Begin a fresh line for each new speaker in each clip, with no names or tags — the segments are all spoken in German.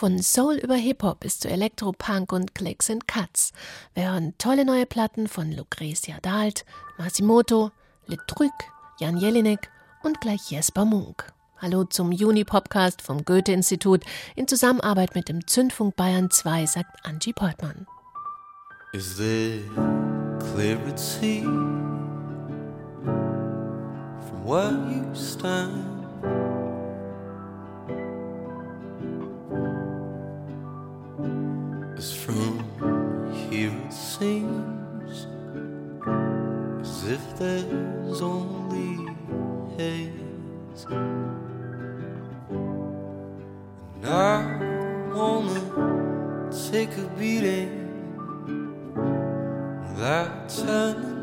Von Soul über Hip-Hop bis zu Elektro-Punk und Clicks and Cuts. Wir hören tolle neue Platten von Lucretia Dalt, Masimoto, Le Truc, Jan Jelinek und gleich Jesper Munk. Hallo zum Juni-Podcast vom Goethe-Institut in Zusammenarbeit mit dem Zündfunk Bayern 2, sagt Angie Portmann. Is there clarity from where you stand? From here it seems as if there's only haze. And I wanna take a beating without turning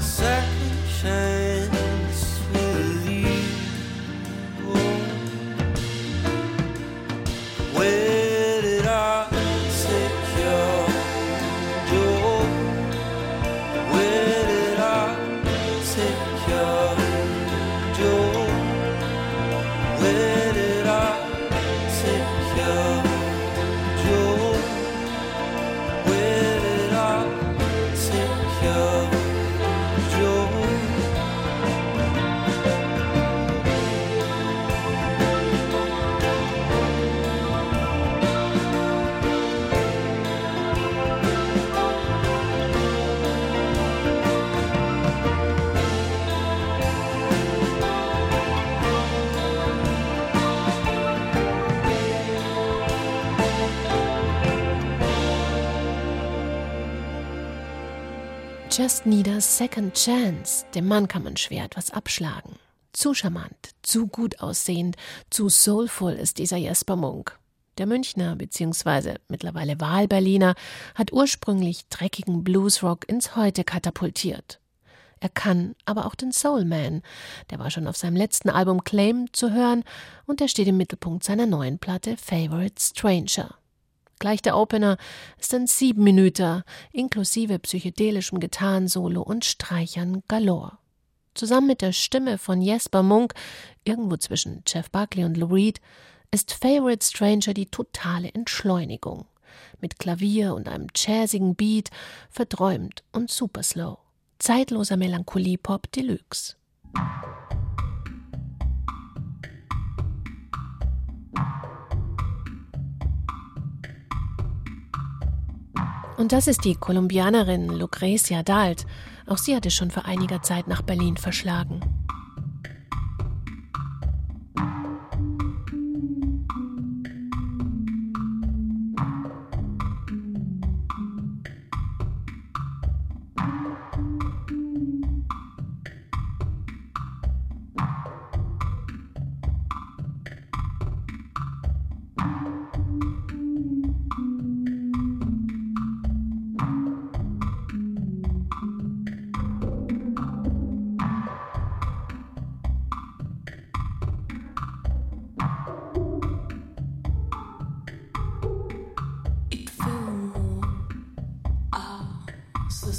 Say Just Need a Second Chance.
Dem Mann kann man schwer etwas abschlagen. Zu charmant, zu gut aussehend, zu soulful ist dieser Jesper Munk. Der Münchner bzw. mittlerweile Wahlberliner hat ursprünglich dreckigen Bluesrock ins Heute katapultiert. Er kann aber auch den Soul Man. Der war schon auf seinem letzten Album Claim zu hören und er steht im Mittelpunkt seiner neuen Platte Favorite Stranger. Gleich der Opener ist ein Siebenminüter, inklusive psychedelischem Gitarrensolo und Streichern galore. Zusammen mit der Stimme von Jesper Munk, irgendwo zwischen Jeff Buckley und Lou Reed, ist Favorite Stranger die totale Entschleunigung. Mit Klavier und einem jazzigen Beat, verträumt und super slow zeitloser Melancholie-Pop Deluxe. Und das ist die Kolumbianerin Lucrecia Dalt. Auch sie hatte schon vor einiger Zeit nach Berlin verschlagen.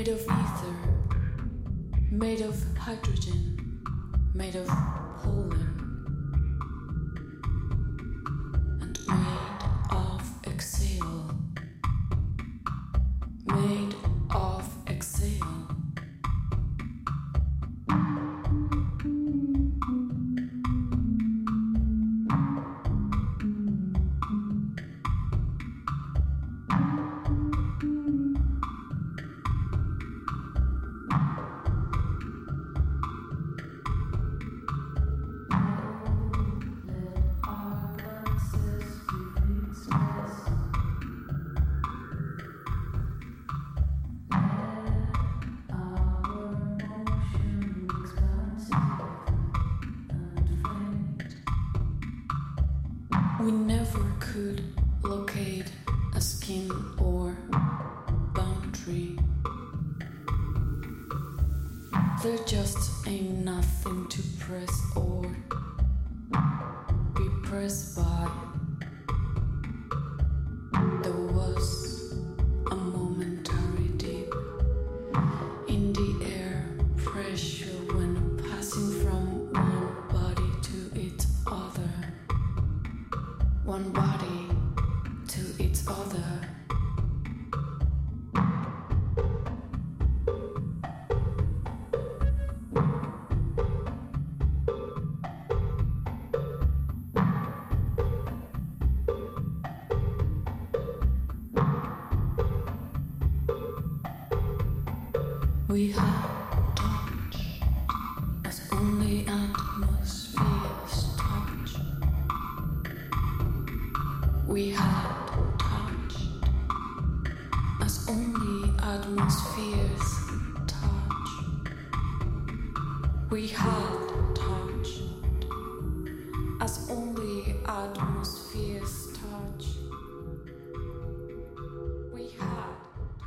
made of ether, made of hydrogen. We We had touched as only atmosphere's touch.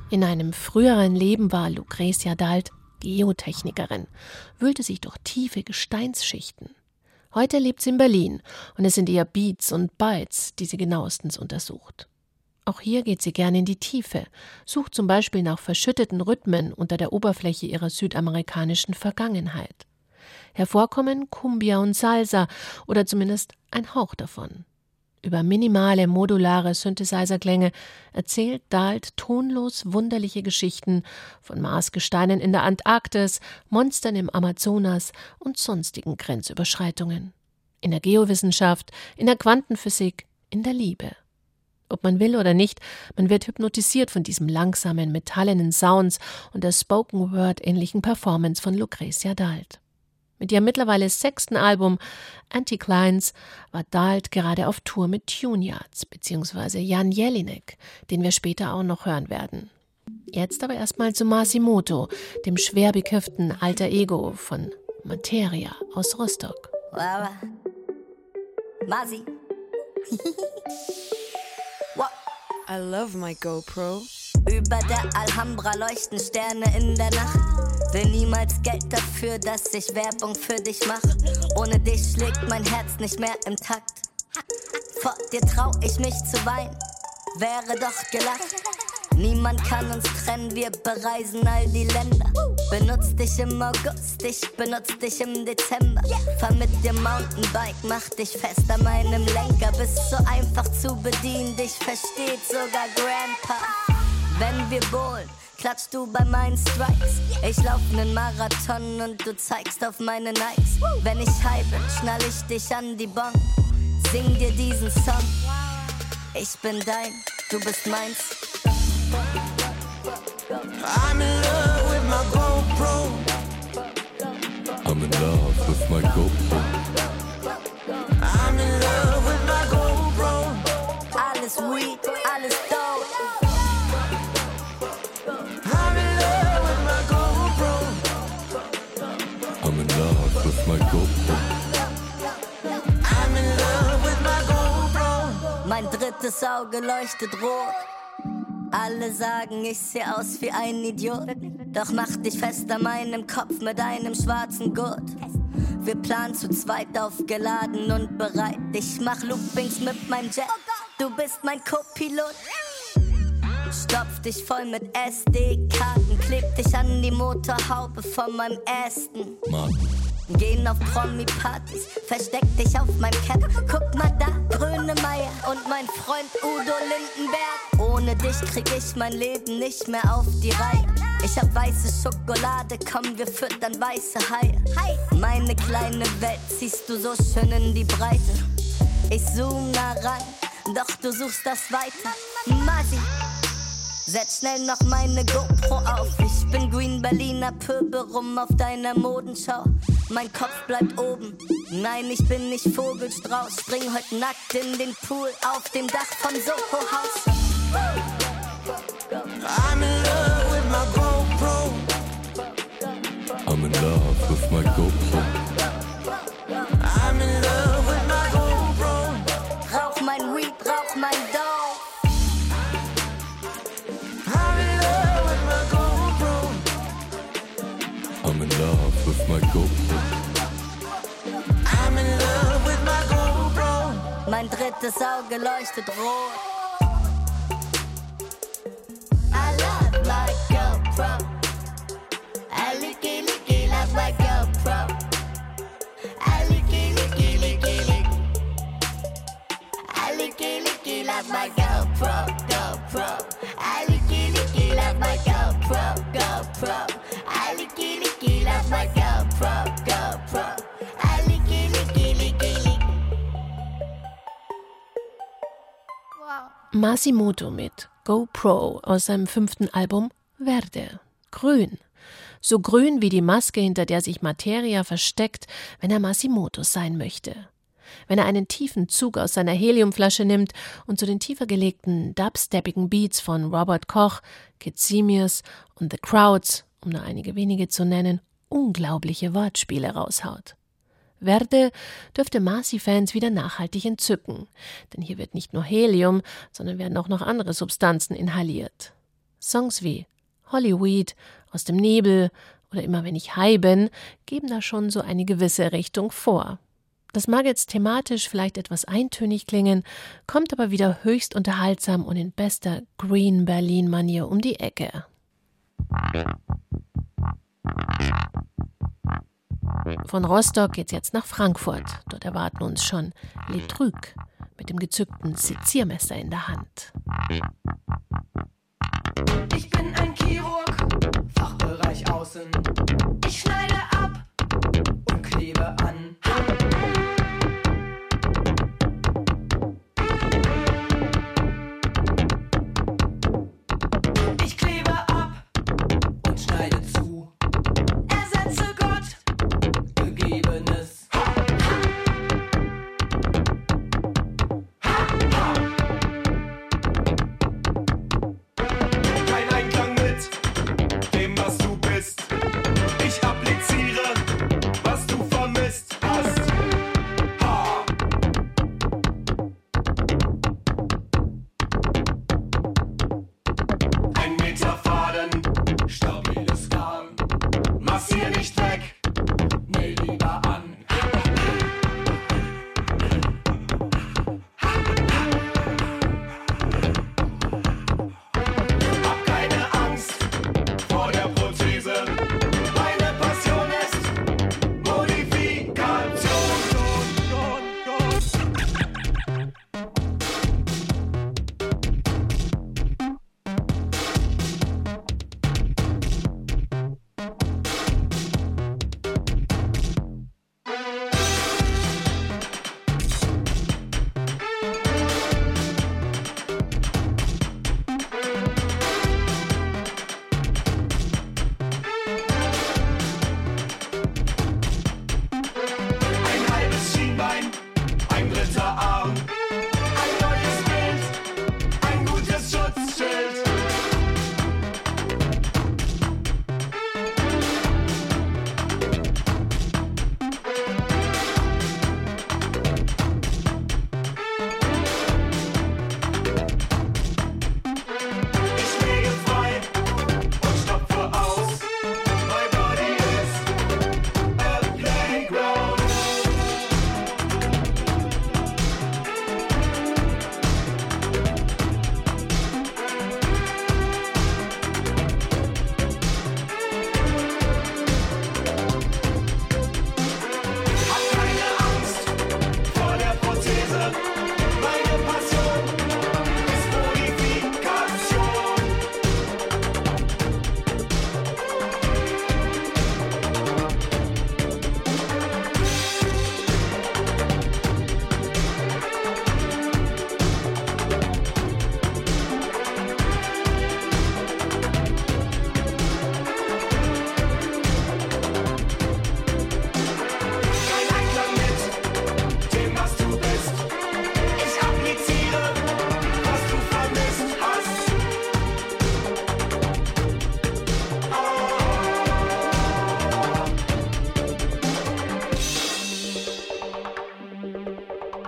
In einem früheren Leben war Lucretia Dalt Geotechnikerin, wühlte sich durch tiefe Gesteinsschichten. Heute lebt sie in Berlin und es sind eher Beats und Bytes, die sie genauestens untersucht. Auch hier geht sie gerne in die Tiefe, sucht zum Beispiel nach verschütteten Rhythmen unter der Oberfläche ihrer südamerikanischen Vergangenheit. Hervorkommen Cumbia und Salsa oder zumindest ein Hauch davon. Über minimale modulare Synthesizer-Klänge erzählt Dalt tonlos wunderliche Geschichten von Marsgesteinen in der Antarktis, Monstern im Amazonas und sonstigen Grenzüberschreitungen. In der Geowissenschaft, in der Quantenphysik, in der Liebe. Ob man will oder nicht, man wird hypnotisiert von diesem langsamen, metallenen Sounds und der Spoken-Word-ähnlichen Performance von Lucretia Dalt. Mit ihrem mittlerweile sechsten Album Anticlines war Dalt gerade auf Tour mit Tuneyards bzw. Jan Jelinek, den wir später auch noch hören werden. Jetzt aber erstmal zu Masimoto, dem schwer bekifften Alter Ego von Materia aus Rostock.
Wow. Masi.
I love my GoPro.
Über der Alhambra leuchten Sterne in der Nacht. Will niemals Geld dafür, dass ich Werbung für dich mach. Ohne dich schlägt mein Herz nicht mehr im Takt. Vor dir trau ich mich zu weinen, wäre doch gelacht. Niemand kann uns trennen, wir bereisen all die Länder. Benutz dich im August, ich benutz dich im Dezember. Fahr mit dir Mountainbike, mach dich fest an meinem Lenker. Bist so einfach zu bedienen, dich versteht sogar Grandpa. Wenn wir bowlen, klatschst du bei meinen Strikes. Ich lauf nen Marathon und du zeigst auf meine Nikes. Wenn ich high bin, schnall ich dich an die Bon. Sing dir diesen Song. Ich bin dein, du bist meins.
I'm in love with my GoPro.
I'm in love with my GoPro.
I'm in love with my GoPro.
Alles Weed, alles drittes Auge leuchtet rot. Alle sagen, ich seh aus wie ein Idiot. Doch mach dich fest an meinem Kopf mit einem schwarzen Gurt. Wir planen zu zweit aufgeladen und bereit. Ich mach Loopings mit meinem Jet. Du bist mein Co-Pilot. Stopf dich voll mit SD-Karten, kleb dich an die Motorhaube von meinem Aston.
Mann,
Gehen auf Promi-Partys, versteck dich auf meinem Cap. Guck mal da, Grönemeyer und mein Freund Udo Lindenberg. Ohne dich krieg ich mein Leben nicht mehr auf die Reihe. Ich hab weiße Schokolade, komm, wir füttern weiße Haie. Meine kleine Welt ziehst du so schön in die Breite. Ich zoom nah ran, doch du suchst das weiter. Masi, Setz schnell noch meine GoPro auf. Ich bin Green Berliner Pöbel rum auf deiner Modenschau. Mein Kopf bleibt oben. Nein, ich bin nicht Vogelstrauß. Spring heute nackt in den Pool auf dem Dach von Soho Haus.
I'm in love with my GoPro.
I'm in love with my GoPro.
I'm in love with my GoPro.
Rauch mein Weed, rauch mein Dough.
I'm in love with my GoPro.
I'm in love with my GoPro.
Mein drittes Auge leuchtet rot. I love my GoPro. I licky licky love my GoPro. I licky licky licky lick. I licky licky love my GoPro. GoPro. I licky licky love my GoPro. GoPro. I licky licky love my. GoPro.
Masimoto mit GoPro aus seinem fünften Album Verde. Grün. So grün wie die Maske, hinter der sich Materia versteckt, wenn er Masimoto sein möchte. Wenn er einen tiefen Zug aus seiner Heliumflasche nimmt und zu den tiefer gelegten dubsteppigen Beats von Robert Koch, Kid Simius und The Crowds, um nur einige wenige zu nennen, unglaubliche Wortspiele raushaut. Verde dürfte Marcy-Fans wieder nachhaltig entzücken, denn hier wird nicht nur Helium, sondern werden auch noch andere Substanzen inhaliert. Songs wie Hollyweed, Aus dem Nebel oder Immer wenn ich high bin geben da schon so eine gewisse Richtung vor. Das mag jetzt thematisch vielleicht etwas eintönig klingen, kommt aber wieder höchst unterhaltsam und in bester Green Berlin-Manier um die Ecke. Von Rostock geht's jetzt nach Frankfurt. Dort erwarten uns schon Les Trucs mit dem gezückten Seziermesser in der Hand.
Ich bin ein Chirurg, Fachbereich Außen. Ich schneide ab und klebe an.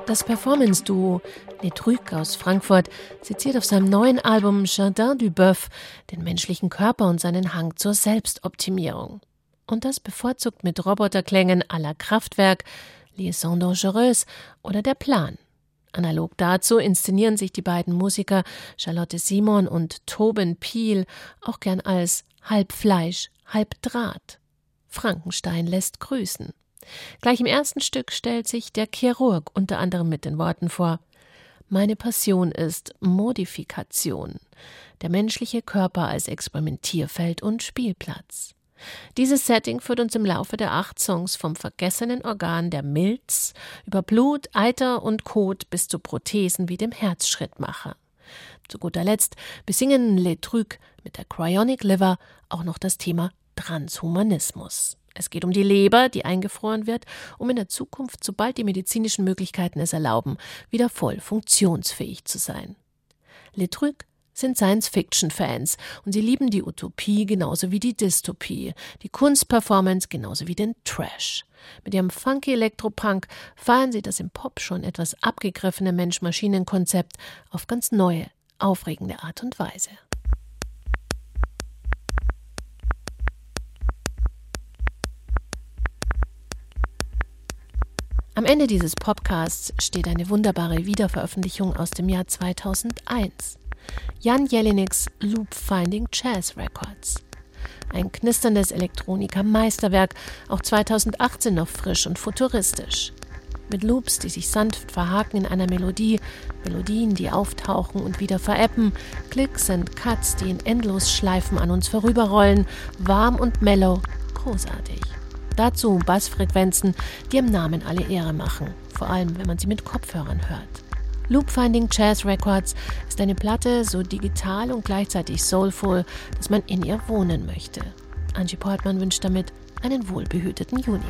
Das Performance-Duo Les Trucs aus Frankfurt seziert auf seinem neuen Album Jardin du Boeuf den menschlichen Körper und seinen Hang zur Selbstoptimierung. Und das bevorzugt mit Roboterklängen à la Kraftwerk, Liaison Dangereuse oder Der Plan. Analog dazu inszenieren sich die beiden Musiker Charlotte Simon und Tobin Piel auch gern als halb Fleisch, halb Draht. Frankenstein lässt grüßen. Gleich im ersten Stück stellt sich der Chirurg unter anderem mit den Worten vor Meine Passion ist Modifikation, der menschliche Körper als Experimentierfeld und Spielplatz. Dieses Setting führt uns im Laufe der acht Songs vom vergessenen Organ der Milz über Blut, Eiter und Kot bis zu Prothesen wie dem Herzschrittmacher. Zu guter Letzt besingen Les Trucs mit der Cryonic Liver auch noch das Thema Transhumanismus. Es geht um die Leber, die eingefroren wird, um in der Zukunft, sobald die medizinischen Möglichkeiten es erlauben, wieder voll funktionsfähig zu sein. Le Truc sind Science-Fiction-Fans und sie lieben die Utopie genauso wie die Dystopie, die Kunstperformance genauso wie den Trash. Mit ihrem funky Elektropunk feiern sie das im Pop schon etwas abgegriffene Mensch-Maschinen-Konzept auf ganz neue, aufregende Art und Weise. Am Ende dieses Podcasts steht eine wunderbare Wiederveröffentlichung aus dem Jahr 2001. Jan Jeliniks Loop Finding Jazz Records. Ein knisterndes Elektroniker-Meisterwerk, auch 2018 noch frisch und futuristisch. Mit Loops, die sich sanft verhaken in einer Melodie, Melodien, die auftauchen und wieder veräppen, Klicks und Cuts, die in Endlosschleifen an uns vorüberrollen, warm und mellow, großartig. Dazu Bassfrequenzen, die im Namen alle Ehre machen, vor allem wenn man sie mit Kopfhörern hört. Loopfinding Jazz Records ist eine Platte so digital und gleichzeitig soulful, dass man in ihr wohnen möchte. Angie Portman wünscht damit einen wohlbehüteten Juni.